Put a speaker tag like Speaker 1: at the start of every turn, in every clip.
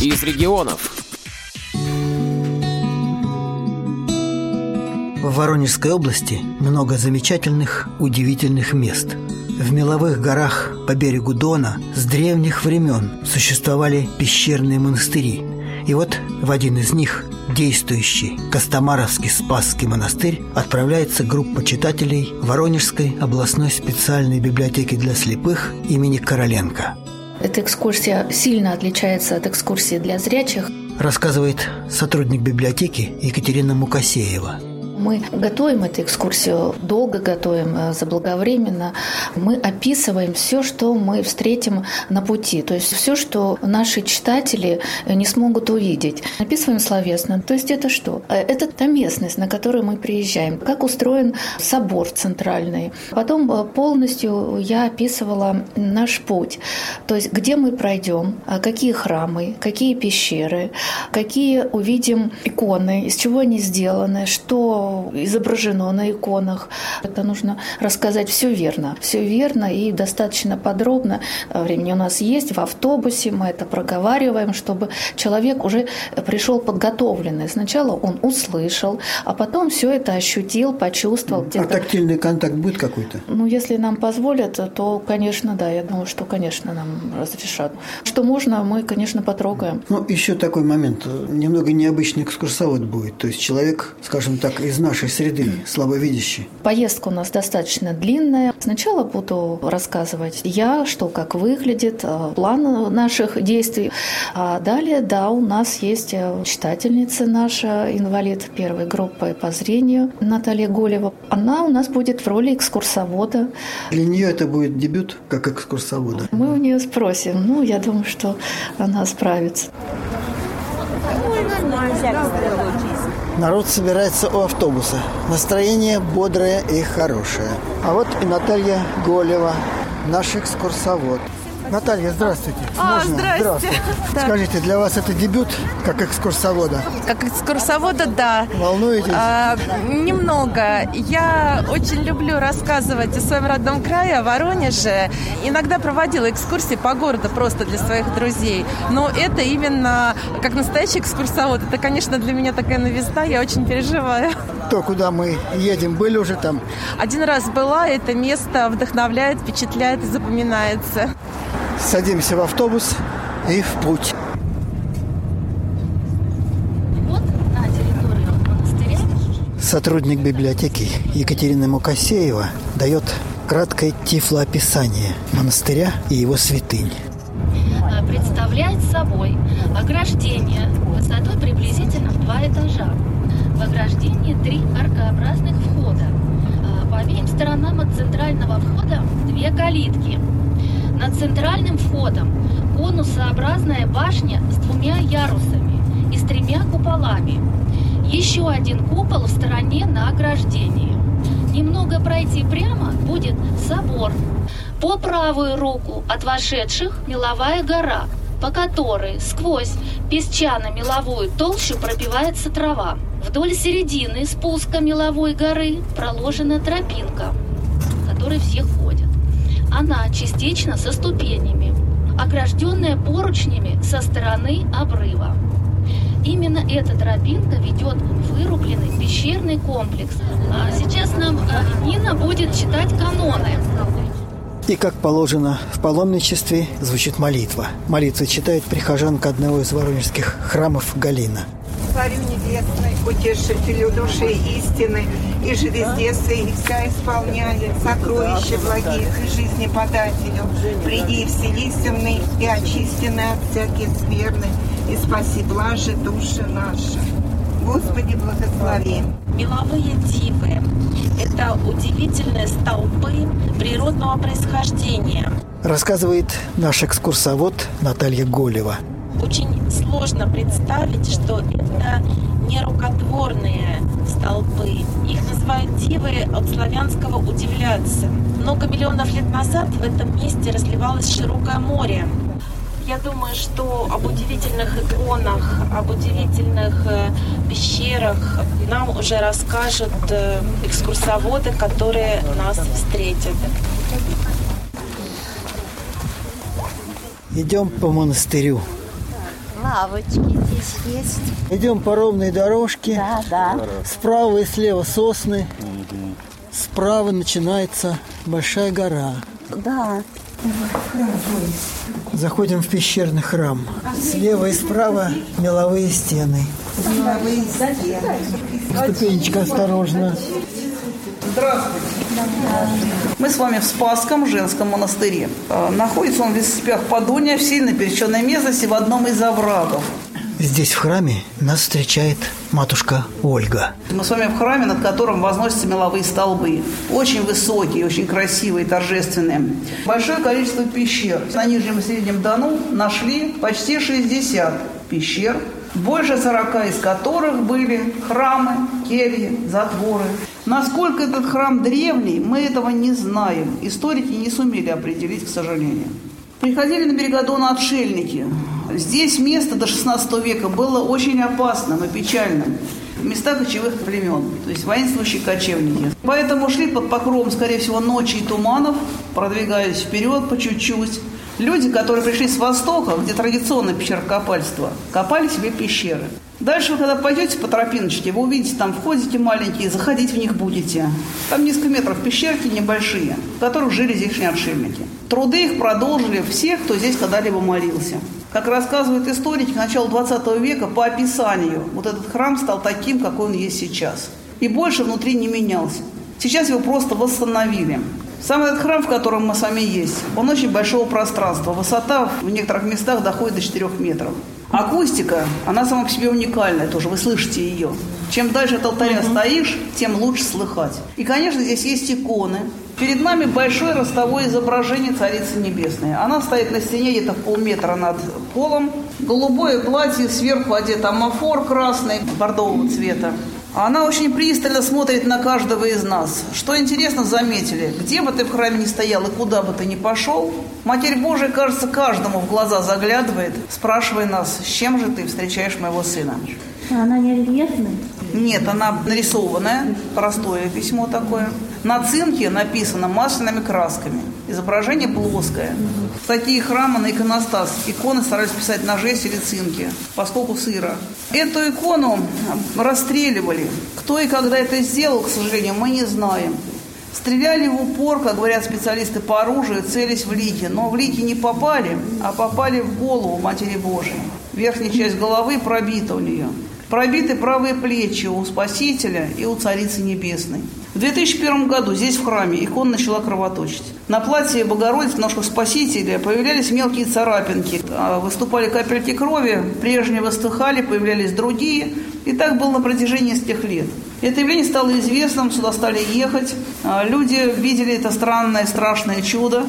Speaker 1: из регионов.
Speaker 2: В Воронежской области много замечательных, удивительных мест. В меловых горах по берегу Дона с древних времен существовали пещерные монастыри. И вот в один из них действующий Костомаровский Спасский монастырь отправляется группа читателей Воронежской областной специальной библиотеки для слепых имени Короленко.
Speaker 3: Эта экскурсия сильно отличается от экскурсии для зрячих.
Speaker 2: Рассказывает сотрудник библиотеки Екатерина Мукасеева –
Speaker 3: мы готовим эту экскурсию, долго готовим, э, заблаговременно. Мы описываем все, что мы встретим на пути, то есть все, что наши читатели не смогут увидеть. Описываем словесно. То есть это что? Э, это та местность, на которую мы приезжаем. Как устроен собор центральный. Потом э, полностью я описывала наш путь. То есть где мы пройдем, а какие храмы, какие пещеры, какие увидим иконы, из чего они сделаны, что изображено на иконах. Это нужно рассказать все верно. Все верно и достаточно подробно. Времени у нас есть. В автобусе мы это проговариваем, чтобы человек уже пришел подготовленный. Сначала он услышал, а потом все это ощутил, почувствовал.
Speaker 2: А тактильный контакт будет какой-то?
Speaker 3: Ну, если нам позволят, то, конечно, да. Я думаю, что, конечно, нам разрешат. Что можно, мы, конечно, потрогаем.
Speaker 2: Ну, еще такой момент. Немного необычный экскурсовод будет. То есть человек, скажем так, из нашей среды, слабовидящий?
Speaker 3: Поездка у нас достаточно длинная. Сначала буду рассказывать я, что как выглядит, э, план наших действий. А далее, да, у нас есть э, читательница наша, инвалид первой группы по зрению, Наталья Голева. Она у нас будет в роли экскурсовода.
Speaker 2: Для нее это будет дебют как экскурсовода?
Speaker 3: Мы у нее спросим. Ну, я думаю, что она справится.
Speaker 2: Народ собирается у автобуса. Настроение бодрое и хорошее. А вот и Наталья Голева, наш экскурсовод. Наталья, здравствуйте.
Speaker 4: А, Можно? здрасте. здравствуйте.
Speaker 2: Да. Скажите, для вас это дебют как экскурсовода?
Speaker 4: Как экскурсовода, да.
Speaker 2: Волнуетесь?
Speaker 4: А, немного. Я очень люблю рассказывать о своем родном крае, о Воронеже. Иногда проводила экскурсии по городу просто для своих друзей. Но это именно как настоящий экскурсовод. Это, конечно, для меня такая новизна. Я очень переживаю.
Speaker 2: То, куда мы едем, были уже там?
Speaker 4: Один раз была. Это место вдохновляет, впечатляет и запоминается.
Speaker 2: Садимся в автобус и в путь. Сотрудник библиотеки Екатерина Мукасеева дает краткое тифлоописание монастыря и его святынь.
Speaker 5: А, представляет собой ограждение высотой приблизительно в два этажа. В ограждении три аркообразных входа. А, по обеим сторонам от центрального входа две калитки – над центральным входом конусообразная башня с двумя ярусами и с тремя куполами. Еще один купол в стороне на ограждении. Немного пройти прямо будет собор. По правую руку от вошедших меловая гора, по которой сквозь песчано-меловую толщу пробивается трава. Вдоль середины спуска меловой горы проложена тропинка, которой все ходят. Она частично со ступенями, огражденная поручнями со стороны обрыва. Именно эта тропинка ведет в вырубленный пещерный комплекс. А сейчас нам а, Нина будет читать каноны.
Speaker 2: И как положено в паломничестве звучит молитва. Молитва читает прихожанка одного из воронежских храмов Галина.
Speaker 6: Царю Небесный, утешителю души истины, и же везде свои вся исполняли, сокровища благих и жизни подателю. Приди, вселися и очистенный от всяких скверны, и спаси блажи души наши. Господи, благослови.
Speaker 7: Меловые дивы – это удивительные столпы природного происхождения.
Speaker 2: Рассказывает наш экскурсовод Наталья Голева.
Speaker 7: Очень сложно представить, что это не рукотворные столпы. Их называют дивы от славянского «удивляться». Много миллионов лет назад в этом месте разливалось широкое море. Я думаю, что об удивительных иконах, об удивительных э, пещерах нам уже расскажут э, экскурсоводы, которые нас встретят.
Speaker 2: Идем по монастырю.
Speaker 1: Лавочки здесь есть.
Speaker 2: Идем по ровной дорожке.
Speaker 1: Да, да.
Speaker 2: Справа и слева сосны. Справа начинается большая гора.
Speaker 1: Да.
Speaker 2: Заходим в пещерный храм. Слева и справа меловые стены.
Speaker 6: Меловые стены.
Speaker 2: Ступенечка осторожно.
Speaker 8: Здравствуйте. Мы с вами в Спасском женском монастыре. Э, Находится он в лесопях Подуния в сильно пересеченной местности в одном из оврагов.
Speaker 2: Здесь в храме нас встречает матушка Ольга.
Speaker 8: Мы с вами в храме, над которым возносятся меловые столбы. Очень высокие, очень красивые, торжественные. Большое количество пещер. На Нижнем и Среднем Дону нашли почти 60 пещер, больше 40 из которых были храмы, кельи, затворы. Насколько этот храм древний, мы этого не знаем. Историки не сумели определить, к сожалению. Приходили на берега Дона отшельники. Здесь место до 16 века было очень опасным и печальным. Места кочевых племен, то есть воинствующие кочевники. Поэтому шли под покровом, скорее всего, ночи и туманов, продвигаясь вперед по чуть-чуть. Люди, которые пришли с востока, где традиционное пещерокопальство, копали себе пещеры. Дальше вы, когда пойдете по тропиночке, вы увидите там входите маленькие, заходить в них будете. Там несколько метров пещерки небольшие, в которых жили здешние отшельники. Труды их продолжили все, кто здесь когда-либо молился. Как рассказывают историки, к началу 20 века по описанию вот этот храм стал таким, какой он есть сейчас. И больше внутри не менялся. Сейчас его просто восстановили. Сам этот храм, в котором мы с вами есть, он очень большого пространства. Высота в некоторых местах доходит до 4 метров. Акустика, она сама по себе уникальная тоже, вы слышите ее. Чем дальше от алтаря стоишь, тем лучше слыхать. И, конечно, здесь есть иконы. Перед нами большое ростовое изображение Царицы Небесной. Она стоит на стене где-то полметра над полом. Голубое платье, сверху одет амафор красный, бордового цвета. Она очень пристально смотрит на каждого из нас. Что интересно, заметили, где бы ты в храме ни стоял и куда бы ты ни пошел, Матерь Божия, кажется, каждому в глаза заглядывает, спрашивая нас, с чем же ты встречаешь моего сына.
Speaker 1: Она не рельефная?
Speaker 8: Нет, она нарисованная, простое письмо такое. На цинке написано масляными красками. Изображение плоское. В такие храмы на иконостас иконы старались писать на жесть или цинке, поскольку сыро. Эту икону расстреливали. Кто и когда это сделал, к сожалению, мы не знаем. Стреляли в упор, как говорят специалисты по оружию, целясь в лики. Но в лики не попали, а попали в голову Матери Божией. Верхняя часть головы пробита у нее. Пробиты правые плечи у Спасителя и у Царицы Небесной. В 2001 году здесь в храме икона начала кровоточить. На платье Богородицы, ножках Спасителя, появлялись мелкие царапинки. А, Выступали капельки крови, прежние выстыхали, появлялись другие. И так было на протяжении нескольких лет. Это явление стало известным, сюда стали ехать. А, Люди видели это странное, страшное чудо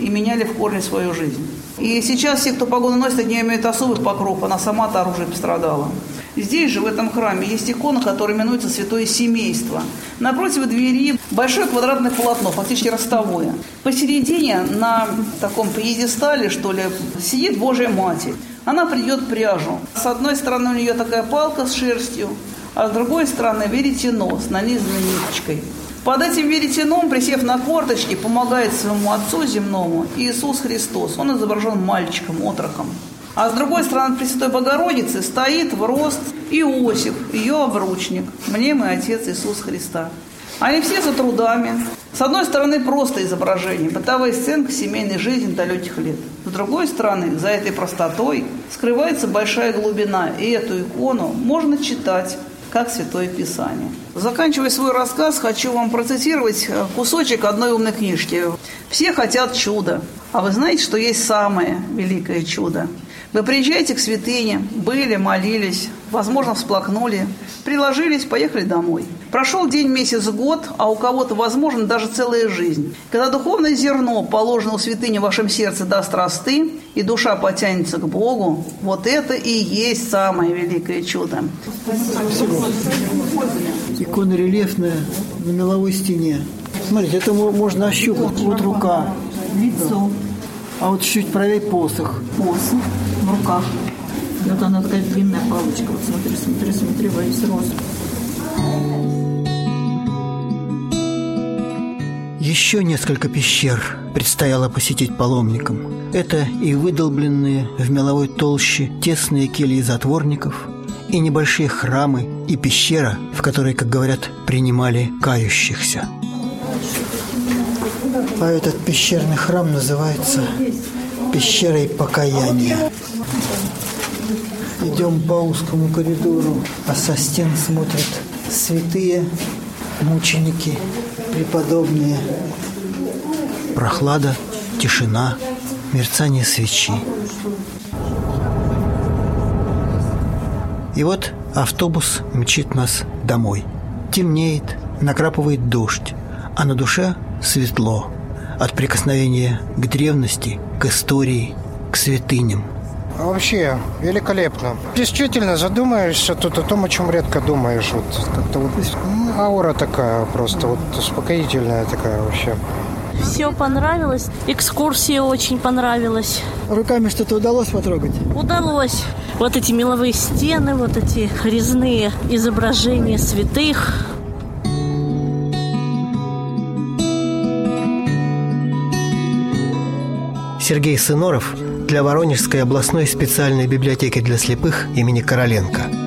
Speaker 8: и меняли в корне свою жизнь. И сейчас все, кто погоны носит, от нее имеют особый покров. Она сама-то оружие пострадала. Здесь же, в этом храме, есть икона, которая именуется «Святое семейство». Напротив двери большое квадратное полотно, фактически ростовое. Посередине, на таком пьедестале, что ли, сидит Божья Матерь. Она придет пряжу. С одной стороны у нее такая палка с шерстью, а с другой стороны веретено с нанизанной ниточкой. Под этим веретеном, присев на корточки, помогает своему Отцу земному Иисус Христос. Он изображен мальчиком, отроком. А с другой стороны Пресвятой Богородицы стоит в рост Иосиф, ее обручник, мне мой Отец Иисус Христа. Они все за трудами. С одной стороны, просто изображение, бытовая сценка семейной жизни далеких лет. С другой стороны, за этой простотой скрывается большая глубина, и эту икону можно читать как Святое Писание. Заканчивая свой рассказ, хочу вам процитировать э, кусочек одной умной книжки. «Все хотят чуда, а вы знаете, что есть самое великое чудо? Вы приезжаете к святыне, были, молились, возможно, всплакнули, приложились, поехали домой. Прошел день, месяц, год, а у кого-то, возможно, даже целая жизнь. Когда духовное зерно, положенное у святыни в вашем сердце, даст росты, и душа потянется к Богу, вот это и есть самое великое чудо.
Speaker 2: Икона рельефная на меловой стене. Смотрите, это мо- можно ощупать. Вот рука.
Speaker 9: Лицо,
Speaker 2: А вот чуть правее посох.
Speaker 9: посох в руках. Вот она такая длинная палочка. Вот смотри, смотри, смотри, во весь рост.
Speaker 2: Еще несколько пещер предстояло посетить паломникам. Это и выдолбленные в меловой толще тесные кельи затворников, и небольшие храмы, и пещера, в которой, как говорят, принимали кающихся. А этот пещерный храм называется пещерой покаяния. Идем по узкому коридору, а со стен смотрят святые мученики, преподобные. Прохлада, тишина, мерцание свечи. И вот автобус мчит нас домой. Темнеет, накрапывает дождь, а на душе светло от прикосновения к древности, к истории, к святыням.
Speaker 10: Вообще великолепно. Действительно задумаешься тут о том, о чем редко думаешь. Вот как-то вот ну, аура такая просто вот успокоительная такая вообще.
Speaker 11: Все понравилось. Экскурсия очень понравилась.
Speaker 2: Руками что-то удалось потрогать?
Speaker 11: Удалось. Вот эти меловые стены, вот эти резные изображения святых.
Speaker 2: Сергей Сыноров для Воронежской областной специальной библиотеки для слепых имени Короленко –